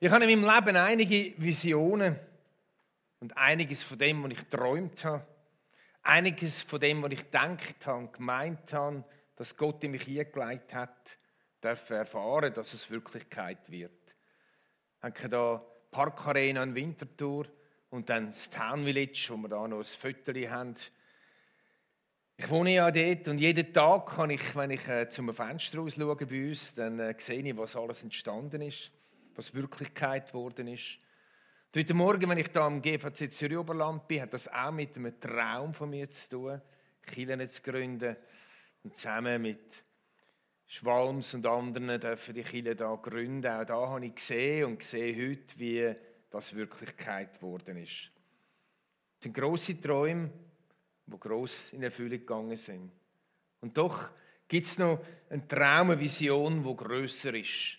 Ich habe in meinem Leben einige Visionen und einiges von dem, was ich geträumt habe, einiges von dem, was ich gedacht habe und gemeint habe, dass Gott in mich hingelegt hat, dürfen erfahren, dass es Wirklichkeit wird. Ich denke da Parkarena in Winterthur und dann das Town Village, wo wir da noch ein Foto haben. Ich wohne ja dort und jeden Tag kann ich, wenn ich äh, zum Fenster raus schaue bei uns, dann äh, sehe ich, was alles entstanden ist was Wirklichkeit geworden ist. Heute Morgen, wenn ich da am GVC Zürich Oberland bin, hat das auch mit einem Traum von mir zu tun, Kirchen zu gründen und zusammen mit Schwalms und anderen dürfen die Kirche da gründen. Auch da habe ich gesehen und sehe heute, wie das Wirklichkeit geworden ist. Das sind grosse Träume, die gross in Erfüllung gegangen sind. Und doch gibt es noch eine Traum, eine Vision, die grösser ist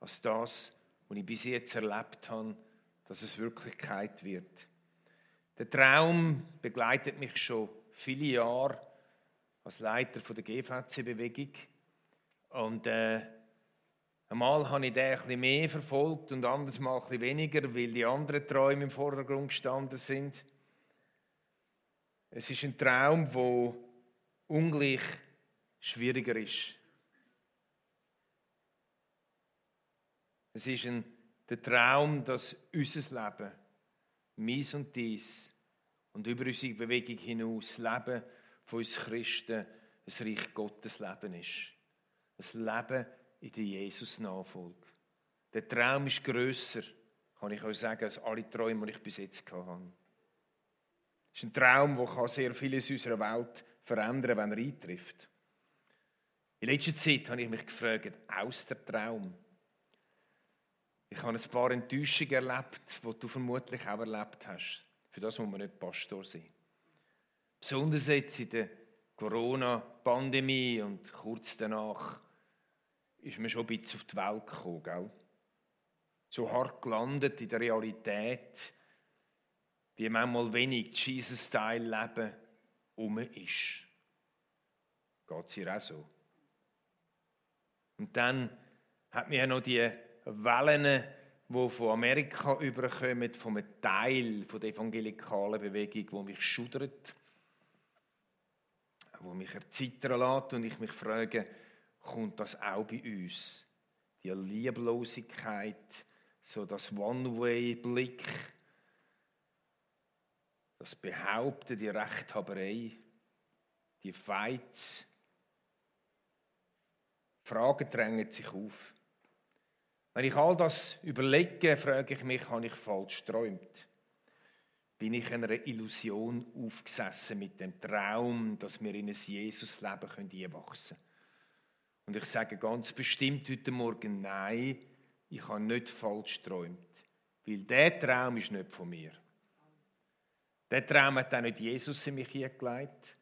als das, und ich bis jetzt erlebt habe, dass es Wirklichkeit wird. Der Traum begleitet mich schon viele Jahre als Leiter der GVC-Bewegung. Und äh, einmal habe ich den bisschen mehr verfolgt und anderes Mal bisschen weniger, weil die anderen Träume im Vordergrund gestanden sind. Es ist ein Traum, der ungleich schwieriger ist Es ist ein, der Traum, dass unser Leben, meins und dies und über unsere Bewegung hinaus, das Leben von uns Christen, ein Reich Gottes Leben ist. Ein Leben in der Jesus-Nachfolge. Der Traum ist grösser, kann ich euch sagen, als alle Träume, die ich bis jetzt hatte. Es ist ein Traum, der sehr vieles unserer Welt verändern kann, wenn er eintrifft. In letzter Zeit habe ich mich gefragt, aus der Traum, ich habe ein paar Enttäuschungen erlebt, die du vermutlich auch erlebt hast. Für das muss man nicht Pastor sein. Besonders jetzt in der Corona-Pandemie und kurz danach ist man schon ein bisschen auf die Welt gekommen. Gell? So hart gelandet in der Realität, wie manchmal wenig Jesus-Style-Leben um ist. Geht es dir auch so? Und dann hat mir ja noch die Wellen, die von Amerika überkommen, von einem Teil der evangelikalen Bewegung, wo mich schudert, wo mich erzittern lässt und ich mich frage, kommt das auch bei uns? Die Lieblosigkeit, so das One-Way-Blick, das Behaupten, die Rechthaberei, die Fights. Fragen drängen sich auf. Wenn ich all das überlege, frage ich mich, habe ich falsch geträumt? Bin ich einer Illusion aufgesessen mit dem Traum, dass wir in ein Jesusleben einwachsen können? Und ich sage ganz bestimmt heute Morgen, nein, ich habe nicht falsch geträumt. Weil der Traum ist nicht von mir. Der Traum hat auch nicht Jesus in mich hingelegt,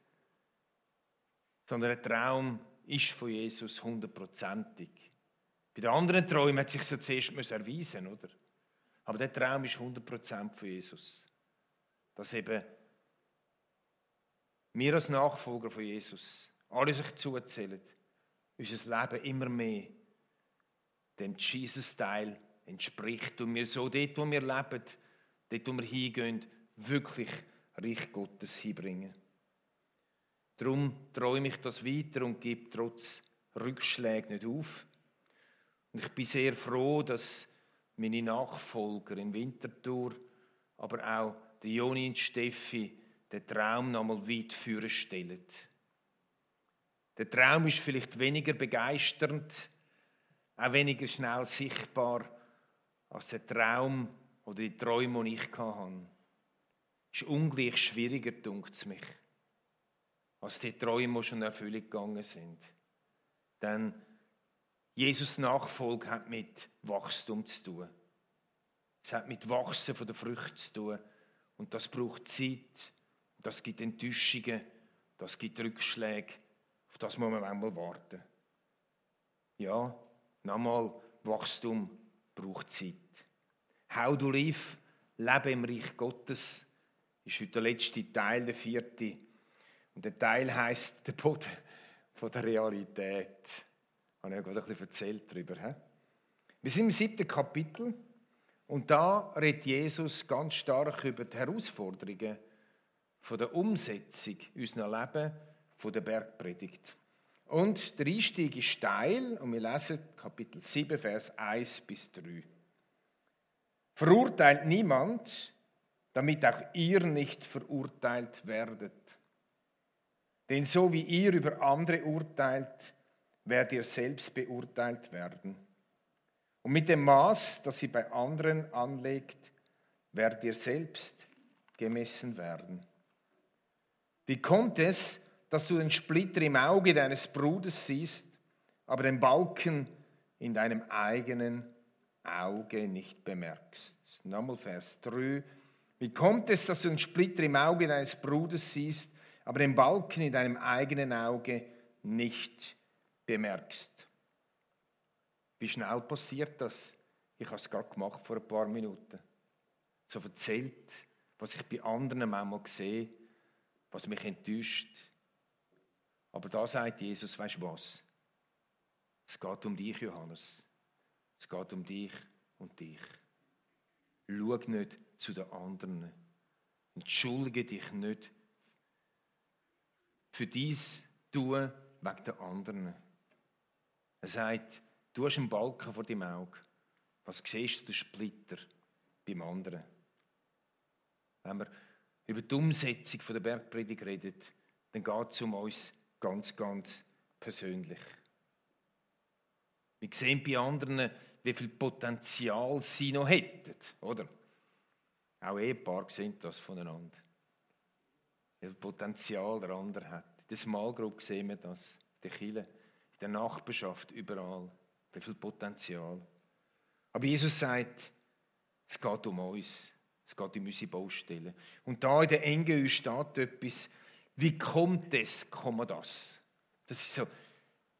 sondern der Traum ist von Jesus hundertprozentig. Bei den anderen Träumen hat sich so zuerst erweisen oder? Aber der Traum ist 100% von Jesus. Dass eben wir als Nachfolger von Jesus alle sich zuzählen, unser Leben immer mehr dem Jesus-Teil entspricht und wir so dort, wo wir leben, dort, wo wir hingehen, wirklich Reich Gottes hinbringen. Darum träume ich das weiter und gebe trotz Rückschlägen nicht auf. Und ich bin sehr froh, dass meine Nachfolger in Winterthur, aber auch der Joni und Steffi, den Traum noch nochmal weit führen stellen. Der Traum ist vielleicht weniger begeisternd, auch weniger schnell sichtbar als der Traum oder die Träume, die ich hatte. Es ist ungleich schwieriger, dunkt es mich, als die Träume, die schon in Erfüllung gegangen sind. Denn Jesus Nachfolge hat mit Wachstum zu tun. Es hat mit Wachsen der Früchte zu tun. Und das braucht Zeit. Das gibt Enttäuschungen. Das gibt Rückschläge. Auf das muss man einmal warten. Ja, nochmal, Wachstum braucht Zeit. How to live, Leben im Reich Gottes, ist heute der letzte Teil, der vierte. Und der Teil heißt der Boden von der Realität. Habe ich ja gerade ein bisschen erzählt darüber. Wir sind im siebten Kapitel Und da redet Jesus ganz stark über die Herausforderungen von der Umsetzung in unserem Leben von der Bergpredigt. Und der Einstieg ist steil und wir lesen Kapitel 7, Vers 1 bis 3. Verurteilt niemand, damit auch ihr nicht verurteilt werdet. Denn so wie ihr über andere urteilt, werdet ihr selbst beurteilt werden. Und mit dem Maß, das ihr bei anderen anlegt, werdet ihr selbst gemessen werden. Wie kommt es, dass du den Splitter im Auge deines Bruders siehst, aber den Balken in deinem eigenen Auge nicht bemerkst? Nochmal Vers 3. Wie kommt es, dass du den Splitter im Auge deines Bruders siehst, aber den Balken in deinem eigenen Auge nicht bemerkst? Wie schnell passiert das? Ich habe es gerade gemacht vor ein paar Minuten. So erzählt, was ich bei anderen manchmal sehe, was mich enttäuscht. Aber da sagt Jesus, weißt du was? Es geht um dich, Johannes. Es geht um dich und dich. Schau nicht zu den anderen. Entschuldige dich nicht für dies tun wegen den anderen. Er sagt, du hast einen Balken vor deinem Auge. Was siehst du, den Splitter beim anderen? Wenn wir über die Umsetzung der Bergpredigt reden, dann geht es um uns ganz, ganz persönlich. Wir sehen bei anderen, wie viel Potenzial sie noch hätten, oder? Auch Ehepaare sehen das voneinander. Wie viel Potenzial der andere hat. In der Small Group sehen wir das, in der Kirche, in der Nachbarschaft, überall. Wie viel Potenzial. Aber Jesus sagt, es geht um uns. Es geht um unsere Baustelle. Und da in der Enge steht etwas, wie kommt es, kommt das? Das ist so,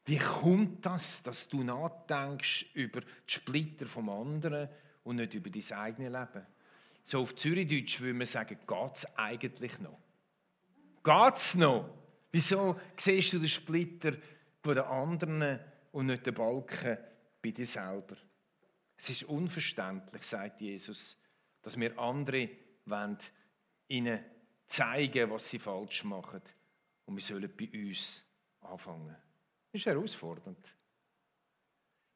wie kommt das, dass du nachdenkst über die Splitter vom anderen und nicht über dein eigenes Leben? So auf Zürichdeutsch würde man sagen, geht es eigentlich noch? Geht es noch? Wieso siehst du den Splitter von den anderen und nicht den Balken bei dir selber? Es ist unverständlich, sagt Jesus, dass wir andere wollen, ihnen zeigen, was sie falsch machen. Und wir sollen bei uns anfangen. Das ist herausfordernd.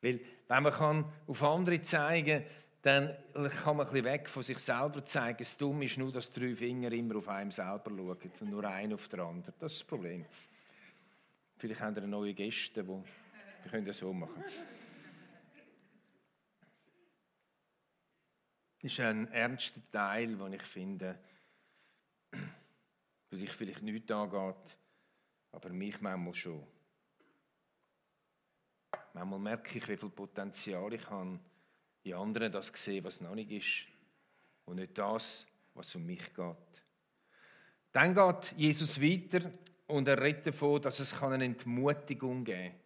Weil, wenn man auf andere zeigen kann, dann kann man ein bisschen weg von sich selber zeigen. Das Dumme ist nur, dass drei Finger immer auf einem selber schauen und nur einer auf den anderen. Das ist das Problem. Vielleicht haben wir neue Gäste, die wir können das so machen. Das ist ein ernster Teil, den ich finde, der dich vielleicht nicht angeht, aber mich manchmal schon. Manchmal merke ich, wie viel Potenzial ich habe, in anderen das sehen, was noch nicht ist und nicht das, was um mich geht. Dann geht Jesus weiter und er redet davon, dass es eine Entmutigung geben kann.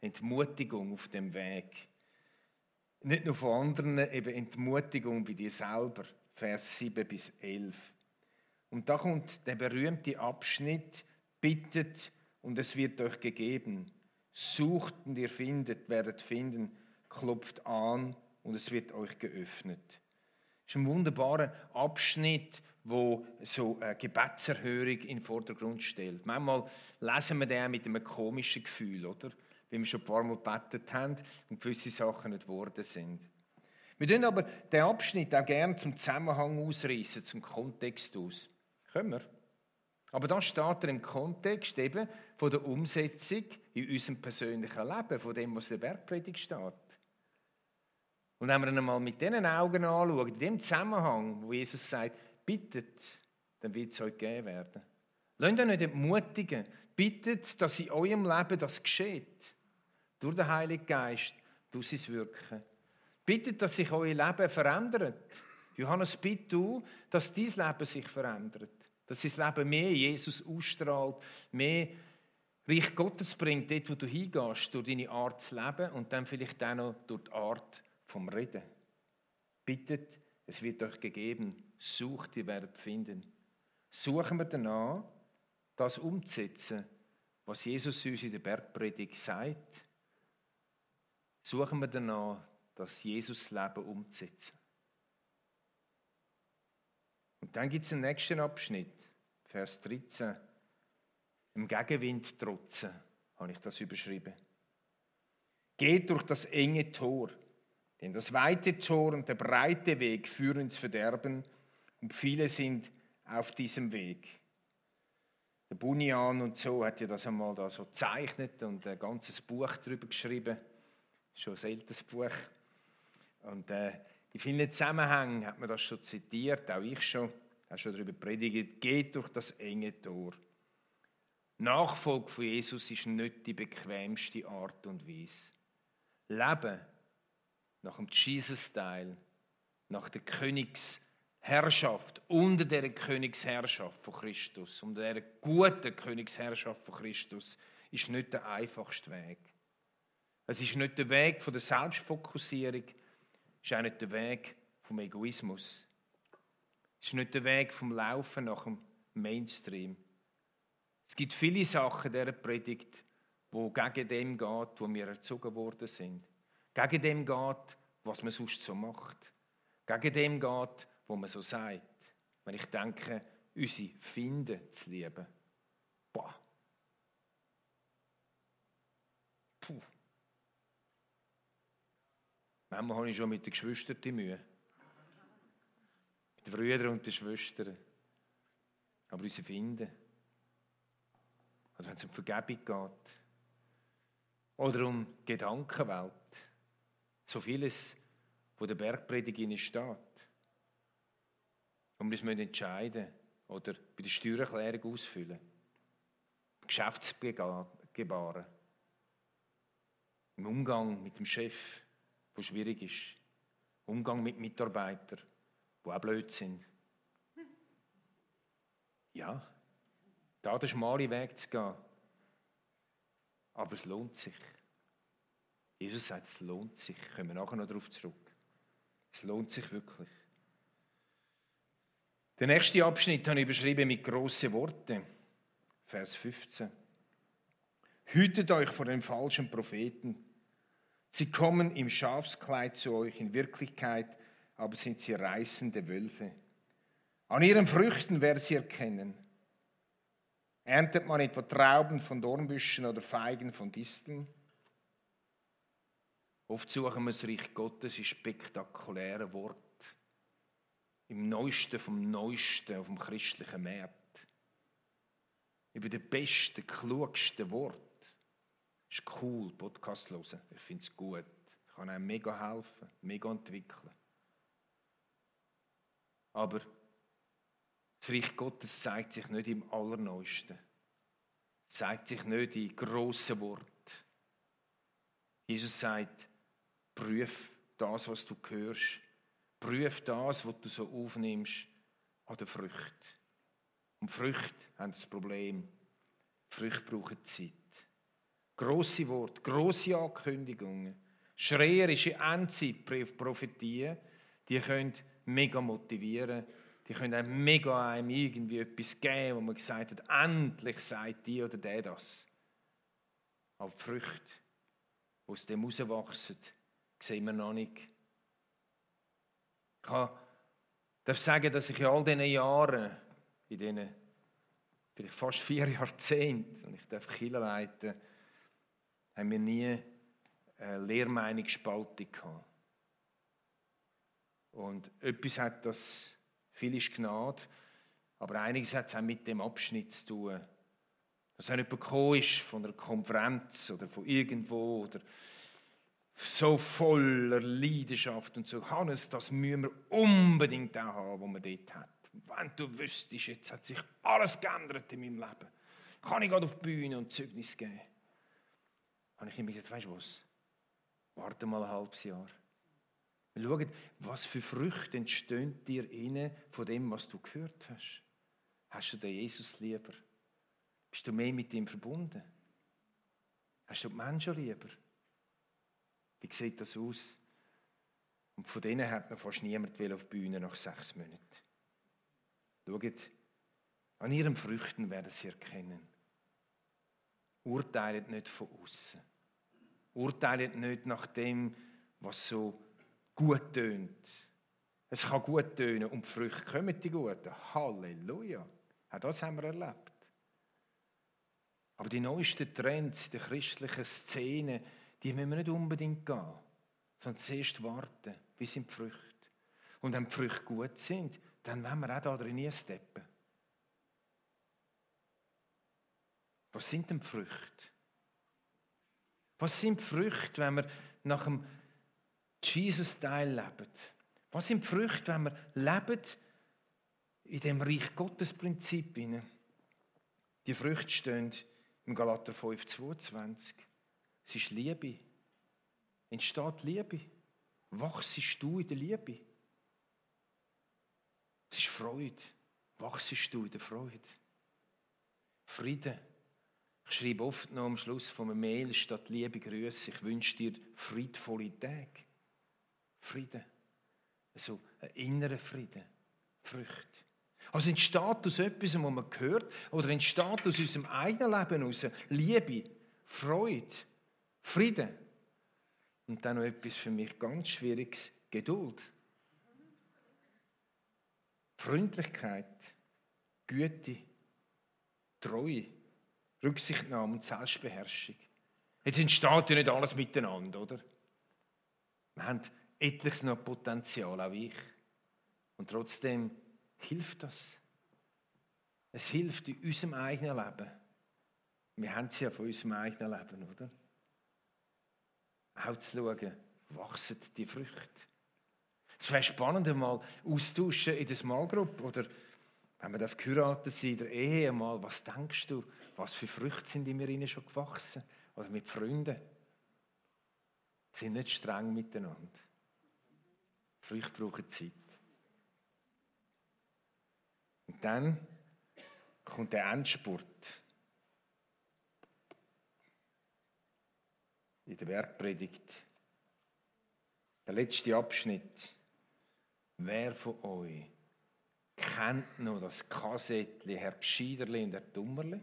Entmutigung auf dem Weg. Nicht nur von anderen, eben Entmutigung bei dir selber. Vers 7 bis 11. Und da kommt der berühmte Abschnitt, bittet und es wird euch gegeben. Sucht und ihr findet, werdet finden, klopft an und es wird euch geöffnet. Das ist ein wunderbarer Abschnitt, wo so eine Gebetserhörung in den Vordergrund stellt. Manchmal lesen wir den mit einem komischen Gefühl, oder? wie wir schon ein paar Mal gebetet haben und gewisse Sachen nicht geworden sind. Wir tun aber den Abschnitt auch gerne zum Zusammenhang ausreißen, zum Kontext aus. Können wir? Aber da steht er im Kontext eben von der Umsetzung in unserem persönlichen Leben, von dem, was in der Bergpredigt steht. Und wenn wir ihn einmal mit diesen Augen anschauen, in dem Zusammenhang, wo Jesus sagt, bittet, dann wird es euch gegeben werden. Lasst euch nicht entmutigen. Bittet, dass in eurem Leben das geschieht. Durch den Heiligen Geist, durch sein Wirken. Bittet, dass sich euer Leben verändert. Johannes, bitte du, dass dein Leben sich verändert. Dass dein Leben mehr Jesus ausstrahlt, mehr Reich Gottes bringt, dort, wo du hingehst, durch deine Art zu leben und dann vielleicht auch noch durch die Art vom Reden. Bittet, es wird euch gegeben. Sucht, ihr werdet finden. Suchen wir danach, das umzusetzen, was Jesus uns in der Bergpredigt sagt suchen wir danach, das Jesus-Leben umzusetzen. Und dann gibt es den nächsten Abschnitt, Vers 13. Im Gegenwind trotzen, habe ich das überschrieben. Geht durch das enge Tor, denn das weite Tor und der breite Weg führen ins Verderben und viele sind auf diesem Weg. Der Bunyan und so hat ja das einmal da so gezeichnet und ein ganzes Buch darüber geschrieben. Schon ein älteres Buch. Und äh, in vielen Zusammenhängen hat man das schon zitiert, auch ich schon, habe schon darüber predigt. Geht durch das enge Tor. Nachfolge von Jesus ist nicht die bequemste Art und Weise. Leben nach dem Jesus-Style, nach der Königsherrschaft, unter der Königsherrschaft von Christus, unter der guten Königsherrschaft von Christus, ist nicht der einfachste Weg. Es ist nicht der Weg von der Selbstfokussierung, es ist auch nicht der Weg vom Egoismus. Es ist nicht der Weg vom Laufen nach dem Mainstream. Es gibt viele Sachen dieser Predigt, wo gegen dem geht, wo wir erzogen worden sind. Gegen dem geht, was man sonst so macht. Gegen dem geht, wo man so sagt. Wenn ich denke, unsere Finden zu lieben. Boah. Puh. Manchmal habe ich schon mit den Geschwistern die Mühe. Mit den Brüdern und den Schwestern. Aber unsere Finden. Also wenn es um Vergebung geht. Oder um Gedankenwelt. So vieles, wo der Bergpredigt steht. Und wir müssen entscheiden oder bei der Steuererklärung ausfüllen. Geschäftsgebaren. Im Umgang mit dem Chef, wo schwierig ist. Umgang mit Mitarbeitern, die auch blöd sind. Ja, da den schmalen Weg zu gehen. Aber es lohnt sich. Jesus sagt, es lohnt sich. Kommen wir nachher noch darauf zurück. Es lohnt sich wirklich. Der nächste Abschnitt habe ich überschrieben mit grossen Worten. Vers 15. Hütet euch vor den falschen Propheten. Sie kommen im Schafskleid zu euch, in Wirklichkeit aber sind sie reißende Wölfe. An ihren Früchten werdet sie erkennen. Erntet man etwa Trauben von Dornbüschen oder Feigen von Disteln? Oft suchen wir das Reich Gottes in spektakulären Worten. Im Neuesten vom Neuesten auf dem christlichen Markt. Über den besten, klugsten Wort. Ist cool, Podcast hören. Ich finde es gut. Ich kann einem mega helfen, mega entwickeln. Aber das Reich Gottes zeigt sich nicht im Allerneuesten. Es zeigt sich nicht in grossen Worten. Jesus sagt, prüf das, was du hörst. Prüf das, was du so aufnimmst, an der Frucht. Und Früchte haben das Problem. Früchte brauchen Zeit. Grosse Worte, grosse Ankündigungen, schreierische Endzeit-Prophetien, die können mega motivieren die können einem mega einem irgendwie etwas geben, wo man gesagt hat, endlich sagt die oder der das. Aber die Früchte, die aus dem herauswachsen, sehen wir noch nicht. Ich darf sagen, dass ich in all diesen Jahren, in diesen vielleicht fast vier Jahrzehnten, und ich darf Kinder leiten, haben wir nie eine Lehrmeinungsspaltung gehabt. Und etwas hat das viel ist Gnade. Aber einiges hat es auch mit dem Abschnitt zu tun. Dass jemand gekommen ist von einer Konferenz oder von irgendwo oder so voller Leidenschaft und so. Hannes, das müssen wir unbedingt auch haben, was man dort hat. Wenn du wüsstest, jetzt hat sich alles geändert in meinem Leben. Kann ich gerade auf die Bühne und Zeugnis geben? Habe ich ihm gesagt, weißt du was? Warte mal ein halbes Jahr. Schaut, was für Früchte entstehen dir inne von dem, was du gehört hast. Hast du den Jesus lieber? Bist du mehr mit ihm verbunden? Hast du die Menschen lieber? Wie sieht das aus? Und von denen hat man fast niemand auf die Bühne nach sechs Monaten. Schaut, an ihren Früchten werden sie erkennen. Urteilet nicht von außen. Urteilet nicht nach dem, was so gut tönt. Es kann gut tönen und die Früchte kommen die guten. Halleluja. Auch das haben wir erlebt. Aber die neuesten Trends in der christlichen Szene, die müssen wir nicht unbedingt gehen, sondern zuerst warten, bis sind die Früchte. Und wenn die Früchte gut sind, dann wollen wir auch da drin steppen. Was sind denn die Früchte? Was sind die Früchte, wenn wir nach dem Jesus-Style leben? Was sind die Früchte, wenn wir leben in dem Reich Gottes Prinzip? Die Früchte stehen im Galater 5, 22. Es ist Liebe. Entsteht Liebe. Wachsest du in der Liebe. Es ist Freude. Wachsest du in der Freude. Friede. Ich schreibe oft noch am Schluss von einem Mail statt Liebe Grüße. Ich wünsche dir friedvolle Tage. Friede. Also ein innerer Frieden. Früchte. Also entsteht aus etwas, was man hört, oder entsteht aus unserem eigenen Leben heraus Liebe, Freude, Frieden. Und dann noch etwas für mich ganz Schwieriges, Geduld. Freundlichkeit, Güte, Treue, Rücksichtnahme und Selbstbeherrschung. Jetzt entsteht ja nicht alles miteinander, oder? Wir haben etliches noch Potenzial, auch ich. Und trotzdem hilft das. Es hilft in unserem eigenen Leben. Wir haben es ja von unserem eigenen Leben, oder? Auch zu schauen, wachsen die Früchte. Es wäre spannend, mal austauschen in der Small Group oder wenn wir geheiratet sind, in der Ehe mal, was denkst du, was für Früchte sind in mir schon gewachsen? Oder mit Freunden. Sind nicht streng miteinander. Früchte brauchen Zeit. Und dann kommt der Endspurt. In der Werkpredigt. Der letzte Abschnitt. Wer von euch kennt noch das Kassettli Herr Gscheiderli und Herr Dummerli?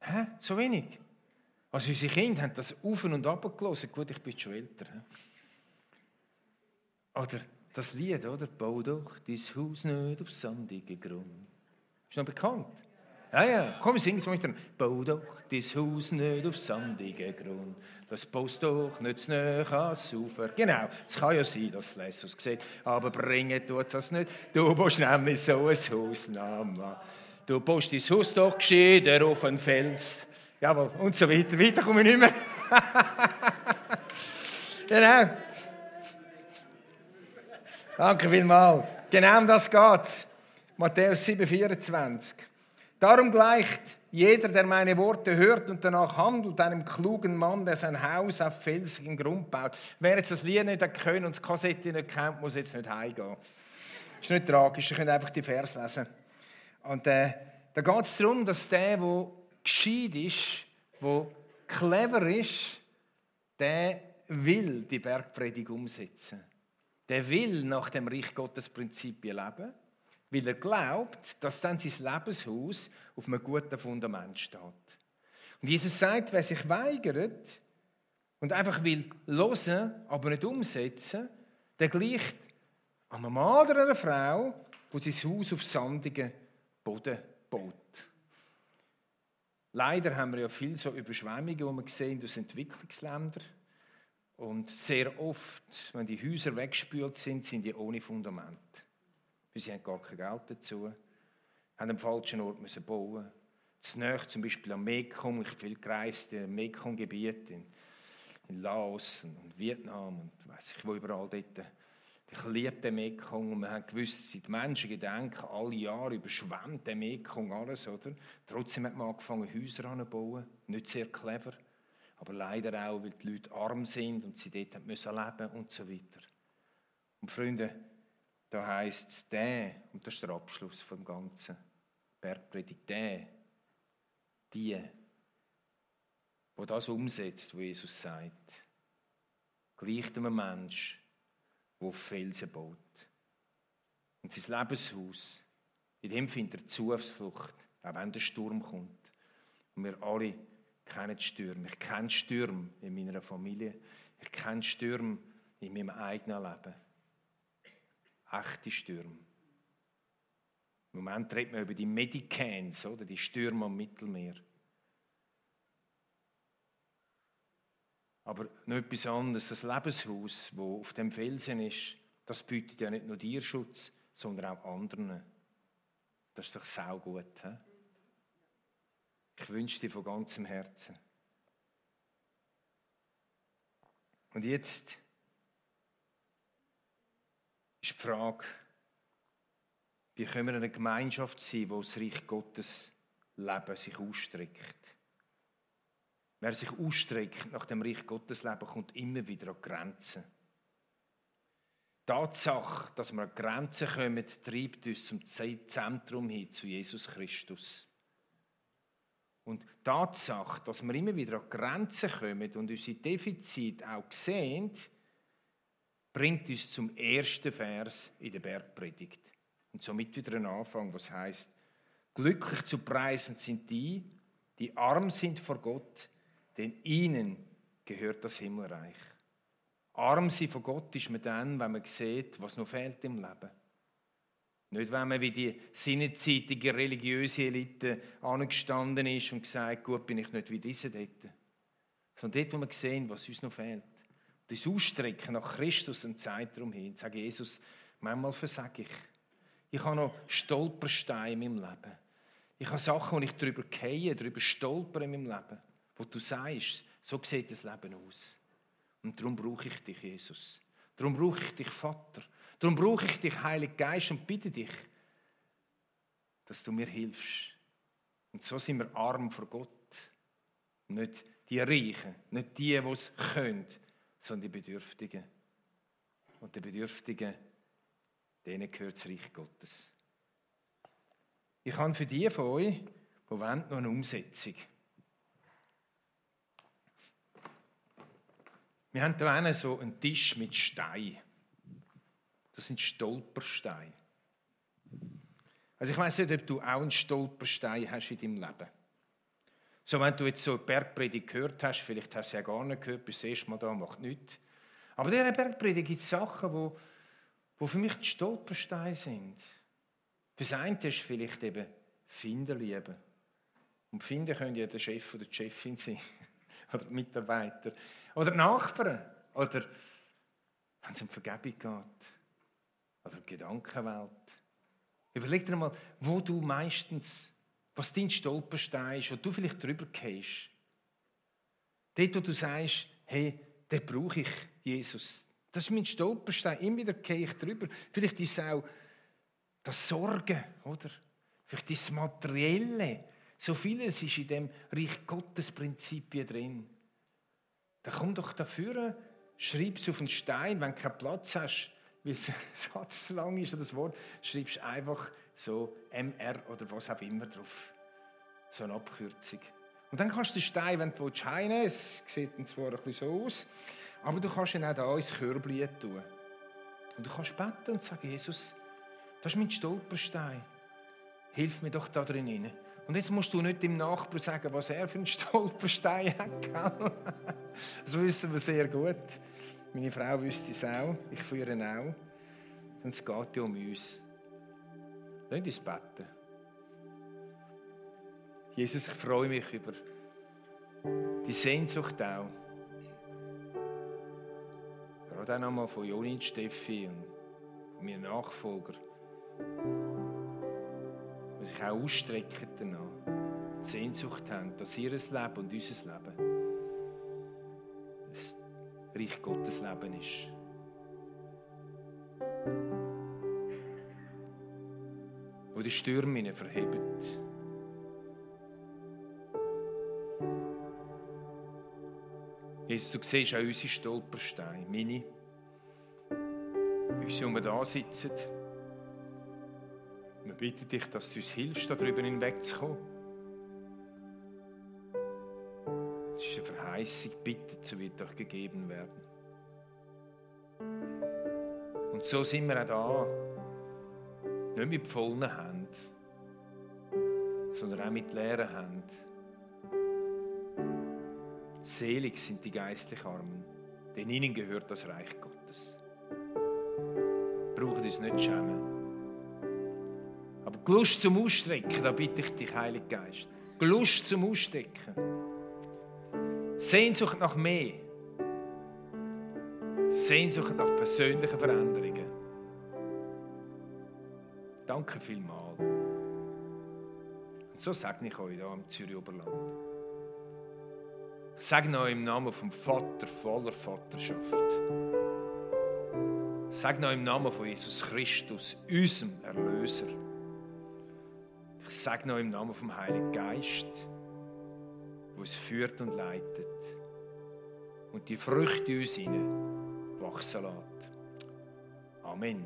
Hä? So wenig? Also unsere Kinder haben das auf und ab gelesen. Gut, ich bin schon älter. Oder das Lied, oder? Bau doch dein Haus nicht auf sandigen Grund. Ist noch bekannt? Ja, ja, komm, sing es mal mit Bau doch dein Haus nicht auf sandigen Grund. Das baust doch nicht zu nahe ans Ufer. Genau, es kann ja sein, dass Jesus sieht, aber bringen tut das nicht. Du baust nämlich so ein Haus, Nama. Du baust dein Haus doch gescheiter auf einen Fels. Jawohl, und so weiter. Weiter komme ich nicht mehr. genau. Danke vielmals. Genau um das geht's. Matthäus 7, 24. Darum gleicht jeder, der meine Worte hört und danach handelt, einem klugen Mann, der sein Haus auf felsigen Grund baut. Wer jetzt das Lied nicht können und das Kassette nicht kennt, muss jetzt nicht heimgehen. Ist nicht tragisch, ihr könnt einfach die Vers lesen. Und äh, da geht es darum, dass der, der gescheit ist, der clever ist, der will die Bergpredigt umsetzen der will nach dem Reich Gottes Prinzipien leben, weil er glaubt, dass dann sein Lebenshaus auf einem guten Fundament steht. Und Jesus sagt, wer sich weigert und einfach will hören, aber nicht umsetzen, der gleicht einem Mann oder einer Frau, die sein Haus auf sandigen Boden baut. Leider haben wir ja viel so Überschwemmungen, die wir sehen aus Entwicklungsländern. Und sehr oft, wenn die Häuser weggespült sind, sind die ohne Fundament. Sie haben gar kein Geld dazu, haben am falschen Ort müssen bauen. Znöch zum Beispiel am Mekong, ich viel gereist im Mekong-Gebiet in, in, Laos und Vietnam und weiß ich wo überall dort. Ich liebe den Mekong und wir haben gewusst, die Menschen gedenken, alle Jahre überschwemmt der Mekong alles, oder? Trotzdem hat man angefangen, Häuser anzubauen, nicht sehr clever aber leider auch, weil die Leute arm sind und sie dort leben müssen und so weiter. Und Freunde, da heißt es, der, und das ist der Abschluss vom Ganzen, Bergpredigt, der, die, wo das umsetzt, was Jesus sagt, gleicht einem Mensch, der Felsen baut. Und sein Lebenshaus, in dem findet er Zuflucht, auch wenn der Sturm kommt. Und wir alle kennen Stürme. Ich kenne Stürme in meiner Familie. Ich kenne Stürme in meinem eigenen Leben. Echte Stürme. Im Moment redet man über die Medicans, oder die Stürme am Mittelmeer. Aber noch etwas anderes, das Lebenshaus, das auf dem Felsen ist, das bietet ja nicht nur dir Schutz, sondern auch anderen. Das ist doch saugut. He? Ich wünsche dir von ganzem Herzen. Und jetzt ist die Frage, wie können wir eine Gemeinschaft sein, wo das Reich Gottes Leben sich ausstreckt? Wer sich ausstreckt nach dem Reich Gottes Leben, kommt immer wieder an Grenzen. Die Tatsache, dass wir an Grenzen kommen, treibt uns zum Zentrum hin, zu Jesus Christus. Und die Tatsache, dass wir immer wieder an Grenzen kommen und unsere Defizite auch sehen, bringt uns zum ersten Vers in der Bergpredigt. Und somit wieder ein Anfang, was heißt: Glücklich zu preisen sind die, die arm sind vor Gott, denn ihnen gehört das Himmelreich. Arm sein von Gott ist man dann, wenn man sieht, was noch fehlt im Leben. Nicht, wenn man wie die sinnezeitige religiöse Elite angestanden ist und gesagt, gut, bin ich nicht wie diese dort. Sondern dort, wo wir sehen, was uns noch fehlt. Das Ausstrecken nach Christus im Zeitraum hin. Sage Jesus, manchmal versage ich. Ich habe noch Stolpersteine in meinem Leben. Ich habe Sachen, wo ich darüber gehe, darüber stolpere in meinem Leben wo du sagst, so sieht das Leben aus. Und darum brauche ich dich, Jesus. Darum brauche ich dich, Vater. Darum brauche ich dich, Heiliger Geist, und bitte dich, dass du mir hilfst. Und so sind wir arm vor Gott. Nicht die Reichen, nicht die, die es können, sondern die Bedürftigen. Und die Bedürftigen, denen gehört das Reich Gottes. Ich habe für die von euch, die wollen, noch eine Umsetzung. Wir haben hier so einen Tisch mit Steinen. Das sind Stolpersteine. Also ich weiß nicht, ob du auch einen Stolperstein hast in deinem Leben. So, wenn du jetzt so eine Bergpredigt gehört hast, vielleicht hast du ja gar nicht gehört, bis das erste Mal da, macht nichts. Aber in dieser Bergpredigt gibt es Sachen, wo, wo für mich die Stolpersteine sind. Das eine ist vielleicht eben Finderliebe. Und Finder können ja der Chef oder die Chefin sein. oder die Mitarbeiter. Oder die Nachbarn. Oder wenn es um Vergebung geht. Oder die Gedankenwelt. Überleg dir mal, wo du meistens, was dein Stolperstein ist, wo du vielleicht drüber gehst. Dort, wo du sagst, hey, den brauche ich, Jesus. Das ist mein Stolperstein. Immer wieder gehe ich drüber. Vielleicht ist es auch das Sorgen, oder? Vielleicht ist das Materielle. So vieles ist in dem Reich Gottes Prinzipien drin. Dann komm doch dafür, schreib es auf einen Stein, wenn du keinen Platz hast, weil es Satz zu lang ist oder das Wort, schreibst einfach so MR oder was auch immer drauf. So eine Abkürzung. Und dann kannst du den Stein, wenn du scheinen es sieht zwar ein bisschen so aus, aber du kannst ihn auch da ins Körbchen tun. Und du kannst beten und sagen, Jesus, das ist mein Stolperstein. Hilf mir doch da drin. Und jetzt musst du nicht dem Nachbarn sagen, was er für einen Stolperstein hat. Das wissen wir sehr gut. Meine Frau wüsste es auch, ich führe ihn auch. Und es geht ja um uns. Nicht ins Betten. Jesus, ich freue mich über die Sehnsucht auch. Gerade auch nochmal von Joni und Steffi und von meinen Nachfolgern. Die sich auch ausstrecken danach. Sehnsucht haben, dass ihr Leben und unser Leben Reich Gottes Leben ist. Wo die Stürme ihn verheben. Jesus, du siehst auch unsere Stolpersteine, meine, die wir da sitzen. Wir bitten dich, dass du uns hilfst, darüber hinwegzukommen. Verheißung bittet, so wird euch gegeben werden. Und so sind wir auch da, nicht mit vollen Händen, sondern auch mit leeren Händen. Selig sind die geistlich Armen, denn ihnen gehört das Reich Gottes. Brauchen uns nicht schämen. Aber Lust zum Ausstrecken, da bitte ich dich, Heiliger Geist. Lust zum Ausstrecken. Sehnsucht nach mehr. Sehnsucht nach persönlichen Veränderungen. Danke vielmals. So segne ich euch hier im Zürich Oberland. Ich segne euch im Namen vom Vater voller Vaterschaft. Ich segne euch im Namen von Jesus Christus, unserem Erlöser. Ich segne euch im Namen vom Heiligen Geist, der uns führt und leitet und die Früchte in uns wachsen lässt. Amen.